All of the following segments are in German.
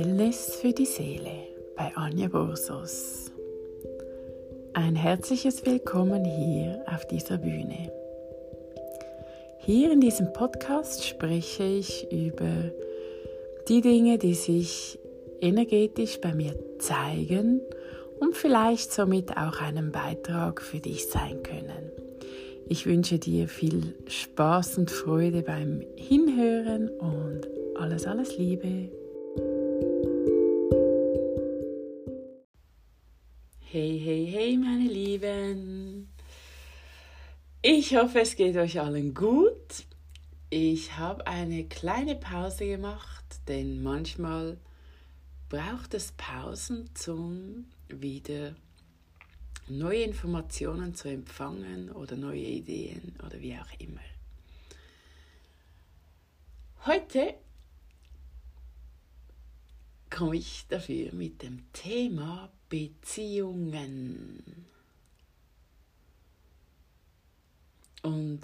Wellness für die Seele bei Anja Borsos. Ein herzliches Willkommen hier auf dieser Bühne. Hier in diesem Podcast spreche ich über die Dinge, die sich energetisch bei mir zeigen und vielleicht somit auch einen Beitrag für dich sein können. Ich wünsche dir viel Spaß und Freude beim Hinhören und alles, alles Liebe. Hey, hey, hey, meine Lieben. Ich hoffe, es geht euch allen gut. Ich habe eine kleine Pause gemacht, denn manchmal braucht es Pausen, zum wieder neue Informationen zu empfangen oder neue Ideen oder wie auch immer. Heute komme ich dafür mit dem Thema Beziehungen. Und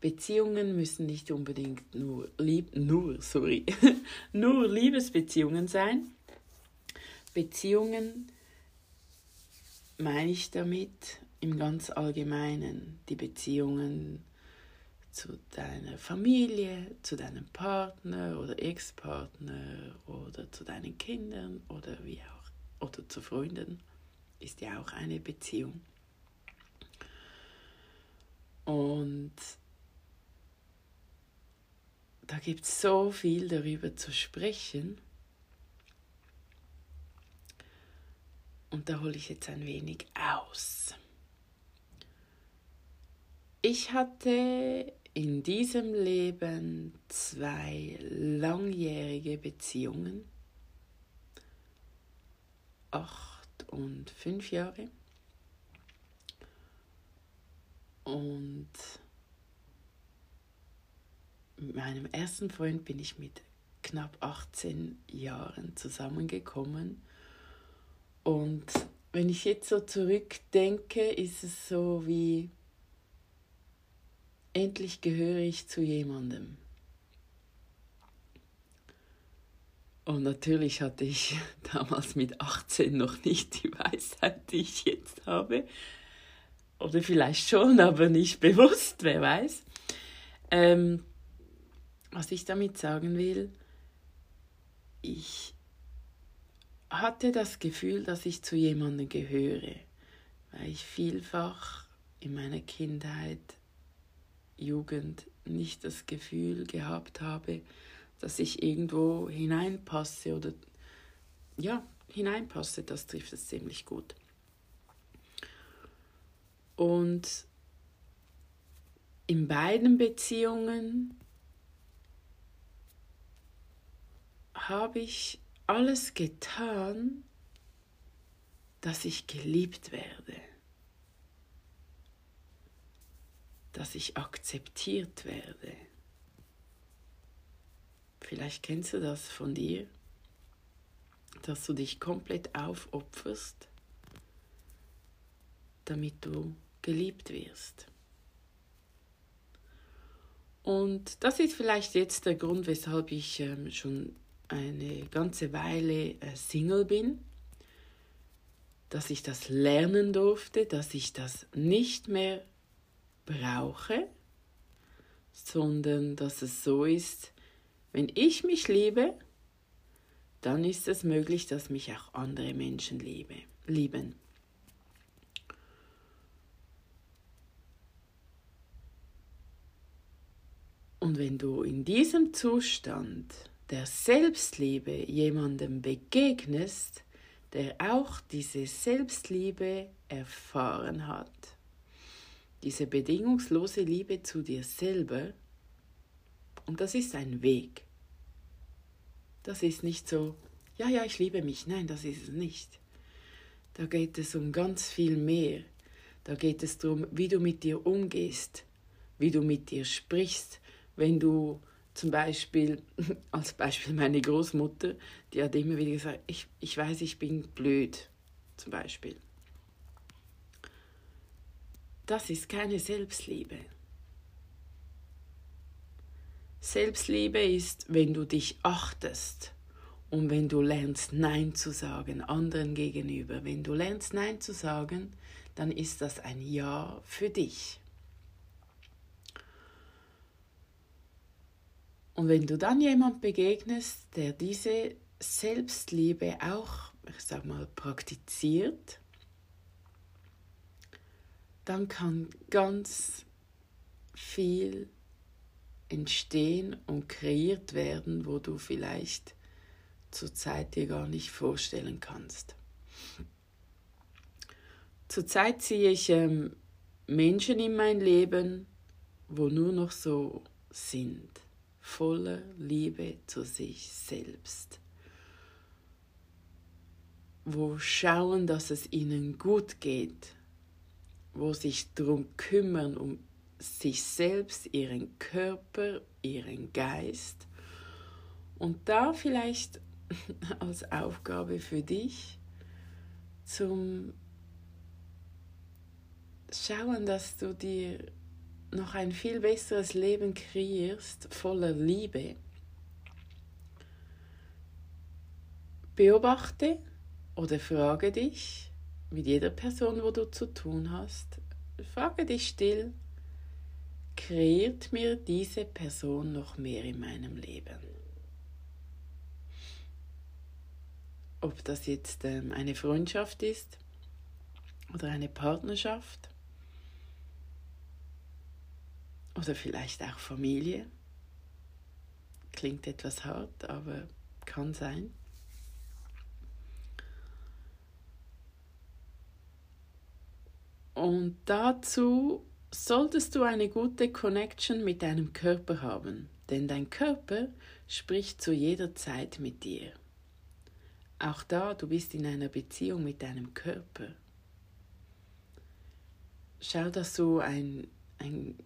Beziehungen müssen nicht unbedingt nur lieb, nur, sorry, nur Liebesbeziehungen sein. Beziehungen meine ich damit im ganz Allgemeinen die Beziehungen zu deiner Familie, zu deinem Partner oder Ex-Partner oder zu deinen Kindern oder wie auch oder zu Freunden ist ja auch eine Beziehung. Und da gibt es so viel darüber zu sprechen. Und da hole ich jetzt ein wenig aus. Ich hatte in diesem Leben zwei langjährige Beziehungen, acht und fünf Jahre. Und mit meinem ersten Freund bin ich mit knapp 18 Jahren zusammengekommen und wenn ich jetzt so zurückdenke, ist es so wie, endlich gehöre ich zu jemandem. Und natürlich hatte ich damals mit 18 noch nicht die Weisheit, die ich jetzt habe. Oder vielleicht schon, aber nicht bewusst, wer weiß. Ähm, was ich damit sagen will, ich hatte das Gefühl, dass ich zu jemandem gehöre, weil ich vielfach in meiner Kindheit, Jugend nicht das Gefühl gehabt habe, dass ich irgendwo hineinpasse oder ja, hineinpasse, das trifft es ziemlich gut. Und in beiden Beziehungen habe ich alles getan, dass ich geliebt werde, dass ich akzeptiert werde. Vielleicht kennst du das von dir, dass du dich komplett aufopferst, damit du geliebt wirst. Und das ist vielleicht jetzt der Grund, weshalb ich ähm, schon eine ganze Weile äh, Single bin, dass ich das lernen durfte, dass ich das nicht mehr brauche, sondern dass es so ist, wenn ich mich liebe, dann ist es möglich, dass mich auch andere Menschen liebe, lieben. Und wenn du in diesem Zustand der Selbstliebe jemandem begegnest, der auch diese Selbstliebe erfahren hat, diese bedingungslose Liebe zu dir selber, und das ist ein Weg. Das ist nicht so, ja, ja, ich liebe mich. Nein, das ist es nicht. Da geht es um ganz viel mehr. Da geht es darum, wie du mit dir umgehst, wie du mit dir sprichst, wenn du zum Beispiel, als Beispiel meine Großmutter, die hat immer wieder gesagt, ich, ich weiß, ich bin blöd, zum Beispiel. Das ist keine Selbstliebe. Selbstliebe ist, wenn du dich achtest Und wenn du lernst Nein zu sagen, anderen gegenüber, wenn du lernst Nein zu sagen, dann ist das ein Ja für dich. Und wenn du dann jemand begegnest, der diese Selbstliebe auch, ich sag mal, praktiziert, dann kann ganz viel entstehen und kreiert werden, wo du vielleicht zurzeit dir gar nicht vorstellen kannst. Zurzeit ziehe ich ähm, Menschen in mein Leben, wo nur noch so sind, voller Liebe zu sich selbst, wo schauen, dass es ihnen gut geht, wo sich darum kümmern, um sich selbst, ihren Körper, ihren Geist und da vielleicht als Aufgabe für dich zum Schauen, dass du dir noch ein viel besseres Leben kreierst, voller Liebe. Beobachte oder frage dich, mit jeder Person, wo du zu tun hast, frage dich still, kreiert mir diese Person noch mehr in meinem Leben? ob das jetzt ähm, eine Freundschaft ist oder eine Partnerschaft oder vielleicht auch Familie. Klingt etwas hart, aber kann sein. Und dazu solltest du eine gute Connection mit deinem Körper haben, denn dein Körper spricht zu jeder Zeit mit dir. Auch da, du bist in einer Beziehung mit deinem Körper. Schau, dass du ein, ein,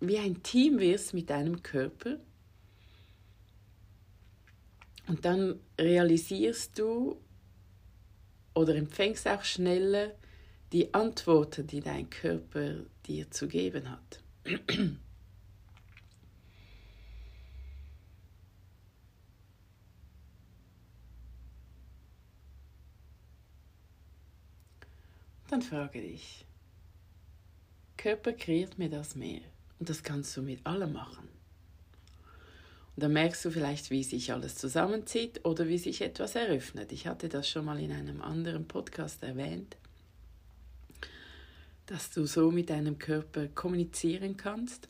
wie ein Team wirst mit deinem Körper. Und dann realisierst du oder empfängst auch schneller die Antworten, die dein Körper dir zu geben hat. dann frage dich, Körper kreiert mir das mehr. Und das kannst du mit allem machen. Und dann merkst du vielleicht, wie sich alles zusammenzieht oder wie sich etwas eröffnet. Ich hatte das schon mal in einem anderen Podcast erwähnt, dass du so mit deinem Körper kommunizieren kannst.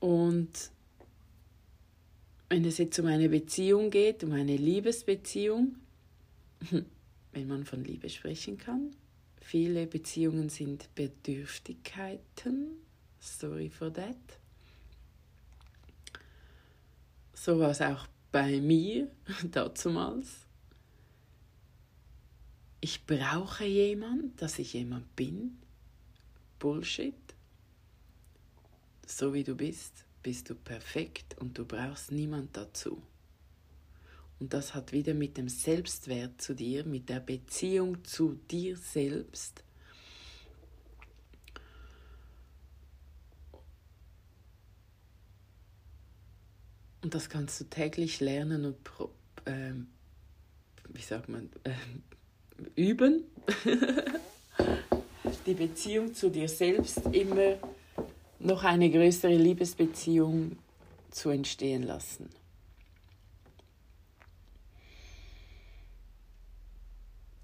Und wenn es jetzt um eine Beziehung geht, um eine Liebesbeziehung, wenn man von Liebe sprechen kann. Viele Beziehungen sind Bedürftigkeiten. Sorry for that. So war es auch bei mir dazumals. Ich brauche jemand, dass ich jemand bin. Bullshit. So wie du bist, bist du perfekt und du brauchst niemand dazu. Und das hat wieder mit dem Selbstwert zu dir, mit der Beziehung zu dir selbst. Und das kannst du täglich lernen und äh, wie sagt man, äh, üben. Die Beziehung zu dir selbst immer noch eine größere Liebesbeziehung zu entstehen lassen.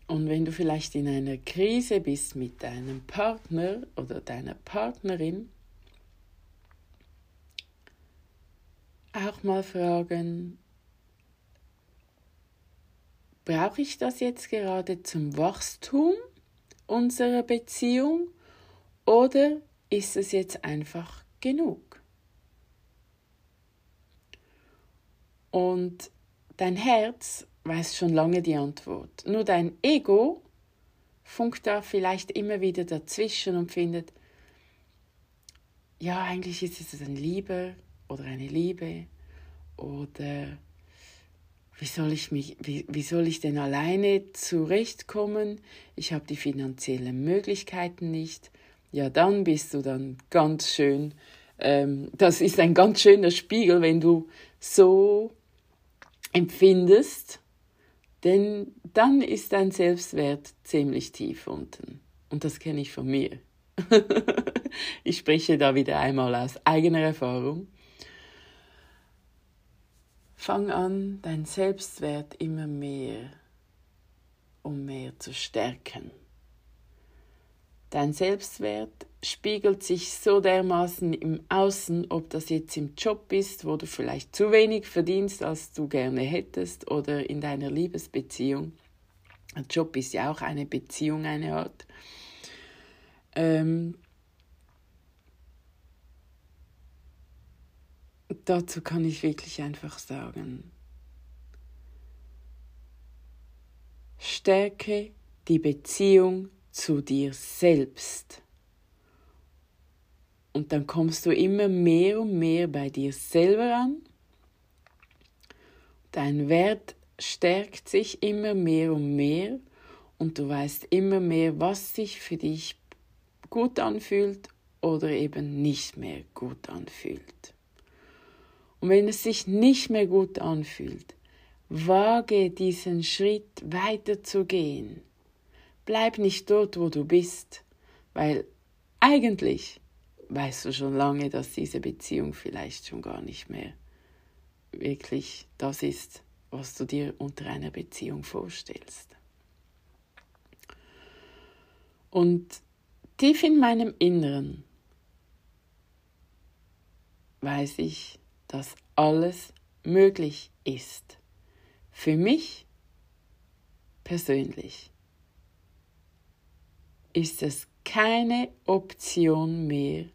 Und wenn du vielleicht in einer Krise bist mit deinem Partner oder deiner Partnerin, auch mal fragen, brauche ich das jetzt gerade zum Wachstum unserer Beziehung oder ist es jetzt einfach genug? Und dein Herz weiß schon lange die Antwort. Nur dein Ego funkt da vielleicht immer wieder dazwischen und findet, ja, eigentlich ist es ein Liebe oder eine Liebe oder wie soll ich mich, wie, wie soll ich denn alleine zurechtkommen? Ich habe die finanziellen Möglichkeiten nicht. Ja, dann bist du dann ganz schön. Ähm, das ist ein ganz schöner Spiegel, wenn du so empfindest, denn dann ist dein Selbstwert ziemlich tief unten. Und das kenne ich von mir. ich spreche da wieder einmal aus eigener Erfahrung. Fang an, dein Selbstwert immer mehr und mehr zu stärken. Dein Selbstwert spiegelt sich so dermaßen im Außen, ob das jetzt im Job ist, wo du vielleicht zu wenig verdienst, als du gerne hättest, oder in deiner Liebesbeziehung. Ein Job ist ja auch eine Beziehung, eine Art. Ähm, dazu kann ich wirklich einfach sagen, stärke die Beziehung zu dir selbst. Und dann kommst du immer mehr und mehr bei dir selber an. Dein Wert stärkt sich immer mehr und mehr und du weißt immer mehr, was sich für dich gut anfühlt oder eben nicht mehr gut anfühlt. Und wenn es sich nicht mehr gut anfühlt, wage diesen Schritt weiterzugehen. Bleib nicht dort, wo du bist, weil eigentlich weißt du schon lange, dass diese Beziehung vielleicht schon gar nicht mehr wirklich das ist, was du dir unter einer Beziehung vorstellst. Und tief in meinem Inneren weiß ich, dass alles möglich ist. Für mich persönlich ist es keine Option mehr,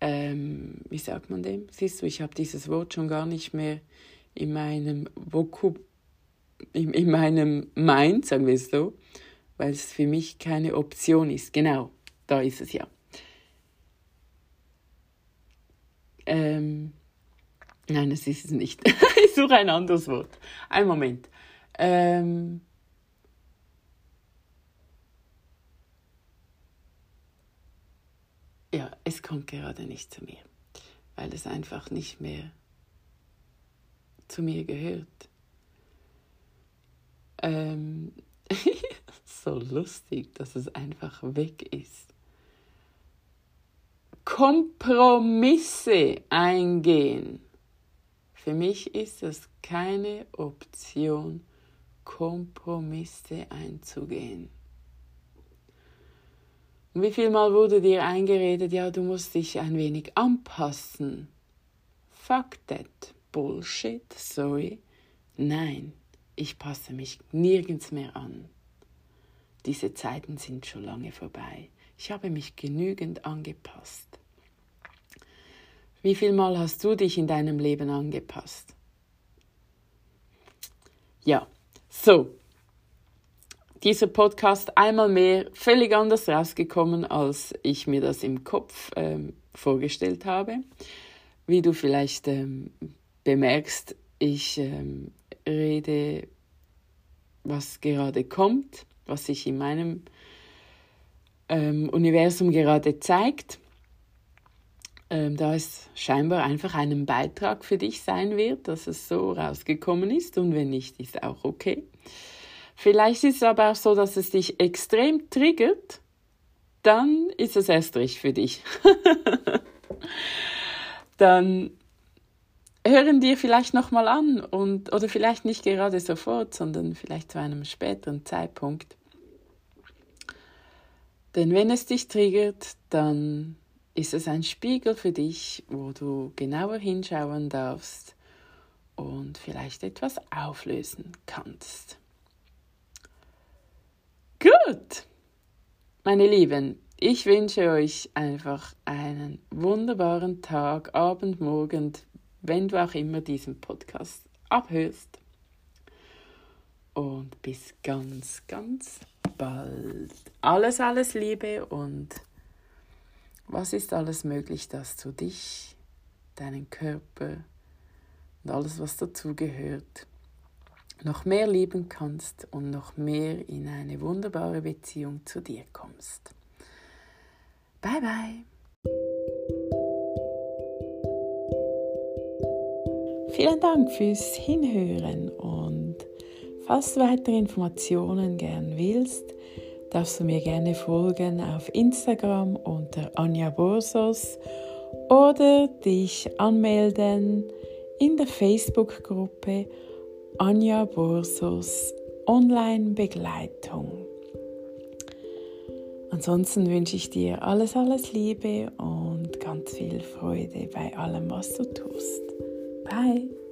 ähm, wie sagt man dem? Siehst du, ich habe dieses Wort schon gar nicht mehr in meinem Vokub, in, in meinem Mind, sagen wir es so, weil es für mich keine Option ist. Genau, da ist es ja. Ähm, nein, es ist es nicht. ich suche ein anderes Wort. Ein Moment. Ähm, ja, es kommt gerade nicht zu mir, weil es einfach nicht mehr zu mir gehört. Ähm, so lustig, dass es einfach weg ist. Kompromisse eingehen. Für mich ist es keine Option, Kompromisse einzugehen. Und wie viel Mal wurde dir eingeredet, ja, du musst dich ein wenig anpassen? Fuck that Bullshit, sorry. Nein, ich passe mich nirgends mehr an. Diese Zeiten sind schon lange vorbei. Ich habe mich genügend angepasst. Wie viel Mal hast du dich in deinem Leben angepasst? Ja, so, dieser Podcast einmal mehr völlig anders rausgekommen, als ich mir das im Kopf ähm, vorgestellt habe. Wie du vielleicht ähm, bemerkst, ich ähm, rede, was gerade kommt, was sich in meinem ähm, Universum gerade zeigt. Ähm, da es scheinbar einfach einen Beitrag für dich sein wird, dass es so rausgekommen ist und wenn nicht, ist auch okay. Vielleicht ist es aber auch so, dass es dich extrem triggert, dann ist es erst recht für dich. dann hören dir vielleicht nochmal an und oder vielleicht nicht gerade sofort, sondern vielleicht zu einem späteren Zeitpunkt. Denn wenn es dich triggert, dann ist es ein Spiegel für dich, wo du genauer hinschauen darfst und vielleicht etwas auflösen kannst. Gut, meine Lieben, ich wünsche euch einfach einen wunderbaren Tag, Abend, Morgen, wenn du auch immer diesen Podcast abhörst. Und bis ganz, ganz bald. Alles, alles Liebe und was ist alles möglich, dass du dich, deinen Körper und alles, was dazugehört, noch mehr lieben kannst und noch mehr in eine wunderbare Beziehung zu dir kommst. Bye bye. Vielen Dank fürs Hinhören und falls du weitere Informationen gern willst, darfst du mir gerne folgen auf Instagram unter Anja Borsos oder dich anmelden in der Facebook-Gruppe Anja Borsos Online-Begleitung. Ansonsten wünsche ich dir alles, alles Liebe und ganz viel Freude bei allem, was du tust. Bye!